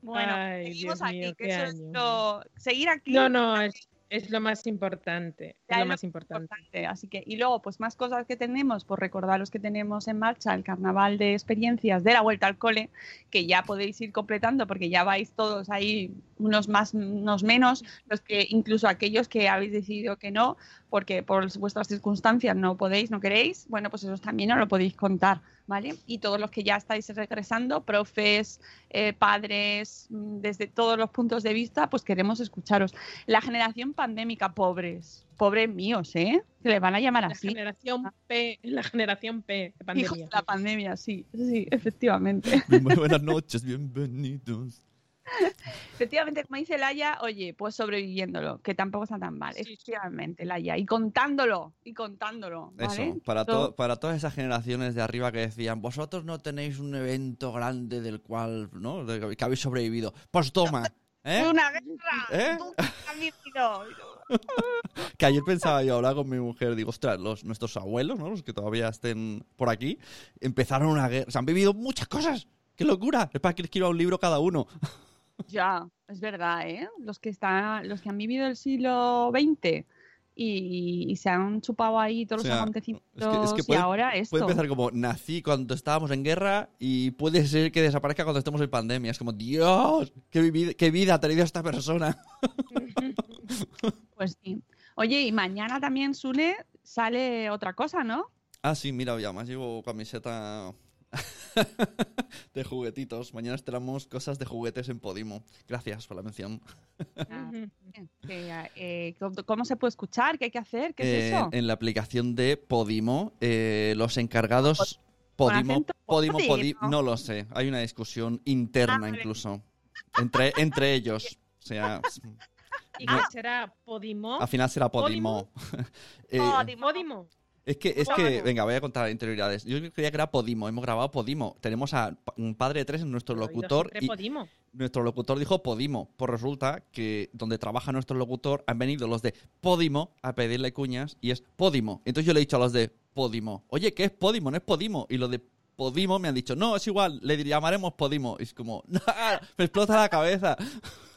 Bueno, Ay, seguimos Dios aquí, mío, que eso es lo- seguir aquí No, no, es, es lo más importante. Es lo lo más importante. importante. Así que, y luego, pues más cosas que tenemos, por recordaros que tenemos en marcha el carnaval de experiencias de la vuelta al cole, que ya podéis ir completando porque ya vais todos ahí, unos más, unos menos, los que incluso aquellos que habéis decidido que no, porque por vuestras circunstancias no podéis, no queréis, bueno, pues eso también os lo podéis contar, ¿vale? Y todos los que ya estáis regresando, profes, eh, padres, mm, desde todos los puntos de vista, pues queremos escucharos. La generación pandémica, pobres, pobres míos, ¿eh? Que les van a llamar La así. generación P, la generación P de Hijos pandemia. de la pandemia, sí, sí, efectivamente. Muy buenas noches, bienvenidos. Efectivamente, como dice Laia, oye, pues sobreviviéndolo, que tampoco está tan mal. Sí, efectivamente, Laia, y contándolo, y contándolo, ¿vale? Eso, para, to- para todas esas generaciones de arriba que decían, vosotros no tenéis un evento grande del cual, ¿no? De- que habéis sobrevivido. Pues toma, ¿eh? ¡Una guerra! ¿Eh? ¡Tú has vivido! Que ayer pensaba yo, hablaba con mi mujer, digo, ostras, los, nuestros abuelos, ¿no? Los que todavía estén por aquí, empezaron una guerra. Se han vivido muchas cosas. ¡Qué locura! Es para que escriba un libro cada uno. Ya, es verdad, ¿eh? Los que están, los que han vivido el siglo XX y, y se han chupado ahí todos O sea, los acontecimientos es que- es que y puede- ahora esto. Puede empezar como nací cuando estábamos en guerra y puede ser que desaparezca cuando estemos en pandemia. Es como, Dios, qué, qué vida ha tenido esta persona. Pues sí. Oye, y mañana también, Sule, sale otra cosa, ¿no? Ah, sí, mira, ya más llevo camiseta de juguetitos. Mañana estrenamos cosas de juguetes en Podimo. Gracias por la mención. Ah, eh, ¿cómo- ¿Cómo se puede escuchar? ¿Qué hay que hacer? ¿Qué es Eh, eso? En la aplicación de Podimo, eh, los encargados... Podimo, Podimo, Podi- Podimo. no lo sé. Hay una discusión interna Ah, incluso. Entre, entre ellos. O sea, ¿Y No. qué será? ¿Podimo? al final será Podimo. Podimo. Podimo. Es que, es que, Podimo. venga, voy a contar interioridades. Yo creía que era Podimo, hemos grabado Podimo. Tenemos a un padre de tres en nuestro locutor y Podimo. nuestro locutor dijo Podimo. Pues resulta que donde trabaja nuestro locutor han venido los de Podimo a pedirle cuñas y es Podimo. Entonces yo le he dicho a los de Podimo, oye, ¿qué es Podimo? No es Podimo. Y los de Podimo me han dicho, no, es igual, le llamaremos Podimo. Y es como, me explota la cabeza.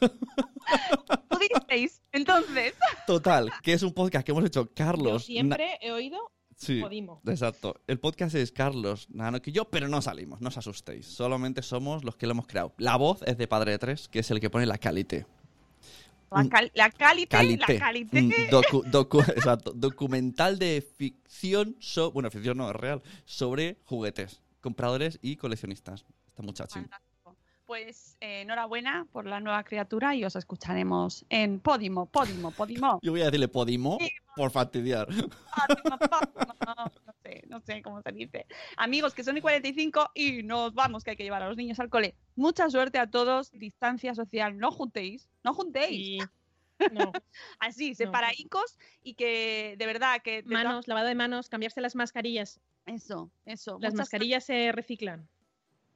¿Tú diréis? Entonces, Total, que es un podcast que hemos hecho Yo Carlos. siempre he oído Sí. Exacto. El podcast es Carlos, Nano que yo, pero no salimos, no os asustéis. Solamente somos los que lo hemos creado. La voz es de Padre de Tres, que es el que pone la calité. la, Un- cal- la calité, Calité. la calité. Docu- docu- exacto, documental de ficción, so- bueno, ficción no, es real, sobre juguetes, compradores y coleccionistas. Esta muchacha. Fantástico. Pues eh, enhorabuena por la nueva criatura y os escucharemos en Podimo, Podimo, Podimo. Yo voy a decirle Podimo por fastidiar. Podimo, Podimo. No sé, no sé cómo se dice. Amigos, que son y 45 y nos vamos, que hay que llevar a los niños al cole. Mucha suerte a todos, distancia social, no juntéis, no juntéis. No. Así, No. separaicos y que de verdad que... Manos, lavado de manos, cambiarse las mascarillas. Eso, eso. Las muchas mascarillas se reciclan,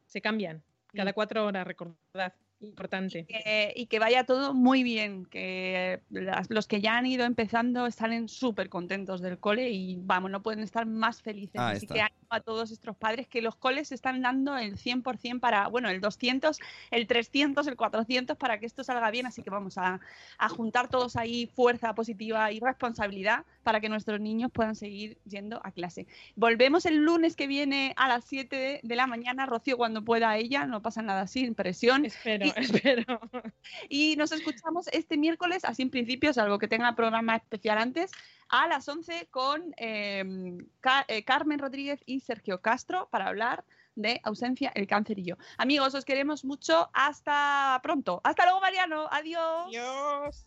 se cambian. Cada Sí. cuatro horas, recordad. Importante. que- y que vaya todo muy bien, que las- los que ya han ido empezando están súper contentos del cole y vamos, no pueden estar más felices. Ahí Así está. que a todos estos padres que los coles están dando el 100% para, bueno, el 200, el 300, el 400 para que esto salga bien, así que vamos a, a juntar todos ahí fuerza positiva y responsabilidad para que nuestros niños puedan seguir yendo a clase. Volvemos el lunes que viene a las 7 de, de la mañana, Rocío cuando pueda ella, no pasa nada sin presión. Espero, Y- espero. Y nos escuchamos este miércoles, así en principio, salvo que tenga programa especial antes, a las 11 con Ca- eh, Carmen Rodríguez y Sergio Castro para hablar de ausencia, el cáncer y yo. Amigos, os queremos mucho. Hasta pronto. Hasta luego, Mariano. Adiós. Dios.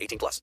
18 plus.